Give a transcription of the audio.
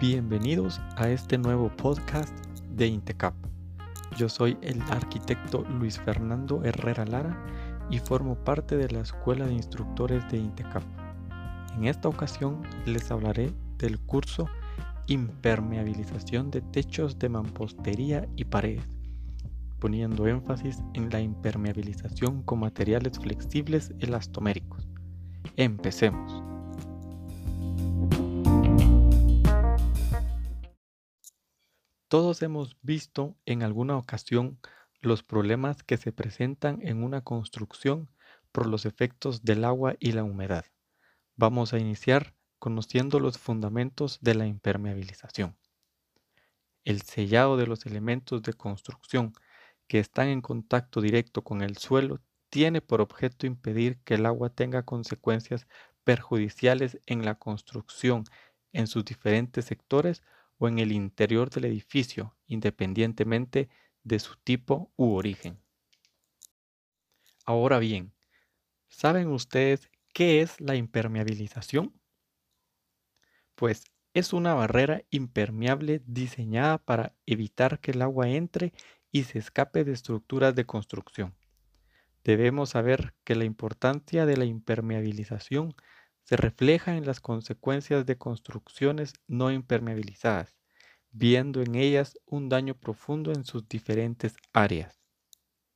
Bienvenidos a este nuevo podcast de Intecap. Yo soy el arquitecto Luis Fernando Herrera Lara y formo parte de la Escuela de Instructores de Intecap. En esta ocasión les hablaré del curso Impermeabilización de techos de mampostería y paredes, poniendo énfasis en la impermeabilización con materiales flexibles elastoméricos. Empecemos. Todos hemos visto en alguna ocasión los problemas que se presentan en una construcción por los efectos del agua y la humedad. Vamos a iniciar conociendo los fundamentos de la impermeabilización. El sellado de los elementos de construcción que están en contacto directo con el suelo tiene por objeto impedir que el agua tenga consecuencias perjudiciales en la construcción en sus diferentes sectores o en el interior del edificio, independientemente de su tipo u origen. Ahora bien, ¿saben ustedes qué es la impermeabilización? Pues es una barrera impermeable diseñada para evitar que el agua entre y se escape de estructuras de construcción. Debemos saber que la importancia de la impermeabilización se refleja en las consecuencias de construcciones no impermeabilizadas, viendo en ellas un daño profundo en sus diferentes áreas.